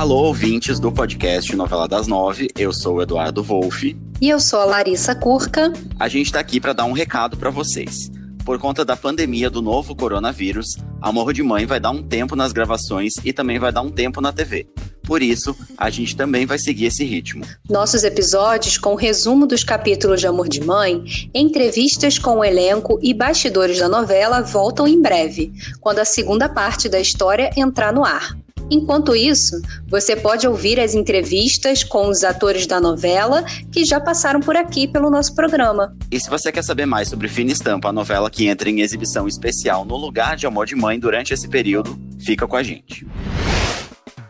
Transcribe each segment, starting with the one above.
Alô, ouvintes do podcast Novela das Nove. Eu sou o Eduardo Wolff. E eu sou a Larissa Curca. A gente está aqui para dar um recado para vocês. Por conta da pandemia do novo coronavírus, Amor de Mãe vai dar um tempo nas gravações e também vai dar um tempo na TV. Por isso, a gente também vai seguir esse ritmo. Nossos episódios com resumo dos capítulos de Amor de Mãe, entrevistas com o elenco e bastidores da novela voltam em breve, quando a segunda parte da história entrar no ar. Enquanto isso, você pode ouvir as entrevistas com os atores da novela que já passaram por aqui pelo nosso programa. E se você quer saber mais sobre Fina Estampa, a novela que entra em exibição especial no lugar de Amor de Mãe durante esse período, fica com a gente.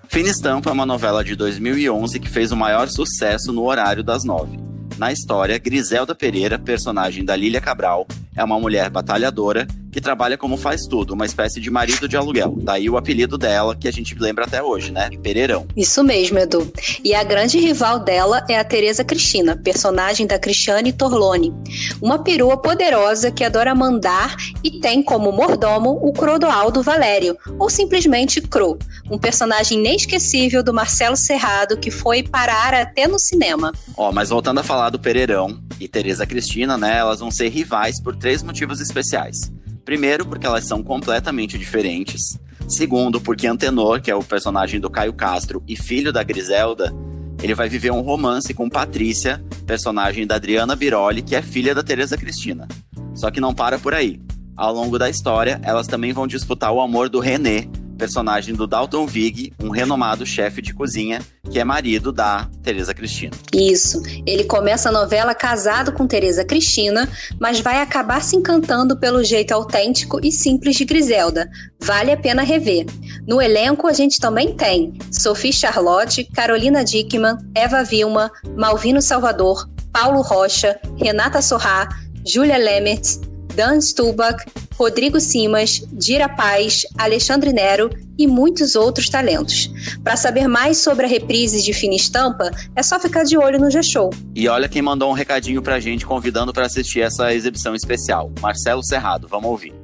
Fina Estampa é uma novela de 2011 que fez o maior sucesso no horário das nove. Na história, Griselda Pereira, personagem da Lília Cabral, é uma mulher batalhadora que trabalha como faz tudo, uma espécie de marido de aluguel. Daí o apelido dela, que a gente lembra até hoje, né? Pereirão. Isso mesmo, Edu. E a grande rival dela é a Teresa Cristina, personagem da Cristiane Torlone. Uma perua poderosa que adora mandar e tem como mordomo o Crodoaldo Valério, ou simplesmente Cro, um personagem inesquecível do Marcelo Serrado que foi parar até no cinema. Ó, mas voltando a falar do Pereirão e Teresa Cristina, né? Elas vão ser rivais por três motivos especiais. Primeiro, porque elas são completamente diferentes. Segundo, porque Antenor, que é o personagem do Caio Castro e filho da Griselda, ele vai viver um romance com Patrícia, personagem da Adriana Biroli, que é filha da Teresa Cristina. Só que não para por aí. Ao longo da história, elas também vão disputar o amor do René, personagem do Dalton Vig, um renomado chefe de cozinha, que é marido da Teresa Cristina. Isso. Ele começa a novela casado com Teresa Cristina, mas vai acabar se encantando pelo jeito autêntico e simples de Griselda. Vale a pena rever. No elenco a gente também tem Sophie Charlotte, Carolina Dickman, Eva Vilma, Malvino Salvador, Paulo Rocha, Renata Sorrá, Júlia Lemertz, Dan Stubach, Rodrigo Simas, Dira Paz, Alexandre Nero e muitos outros talentos. Para saber mais sobre a reprise de Fina Estampa, é só ficar de olho no G-Show. E olha quem mandou um recadinho pra gente convidando para assistir essa exibição especial. Marcelo Serrado, vamos ouvir.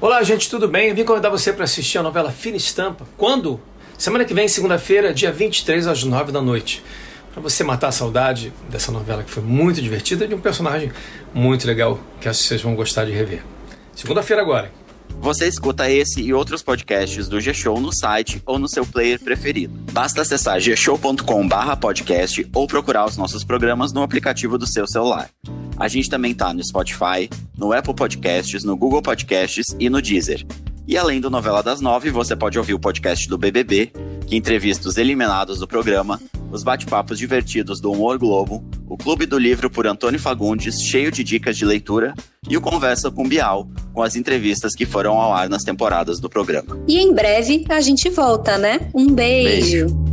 Olá, gente, tudo bem? Eu vim convidar você para assistir a novela Fina Estampa. Quando? Semana que vem, segunda-feira, dia 23 às 9 da noite para você matar a saudade dessa novela que foi muito divertida e de um personagem muito legal que acho que vocês vão gostar de rever. Segunda-feira agora. Você escuta esse e outros podcasts do G-Show no site ou no seu player preferido. Basta acessar gshow.com/podcast ou procurar os nossos programas no aplicativo do seu celular. A gente também tá no Spotify, no Apple Podcasts, no Google Podcasts e no Deezer. E além do Novela das Nove, você pode ouvir o podcast do BBB, que entrevista os eliminados do programa, os bate-papos divertidos do Humor Globo, o Clube do Livro por Antônio Fagundes, cheio de dicas de leitura, e o Conversa com Bial, com as entrevistas que foram ao ar nas temporadas do programa. E em breve a gente volta, né? Um beijo. beijo.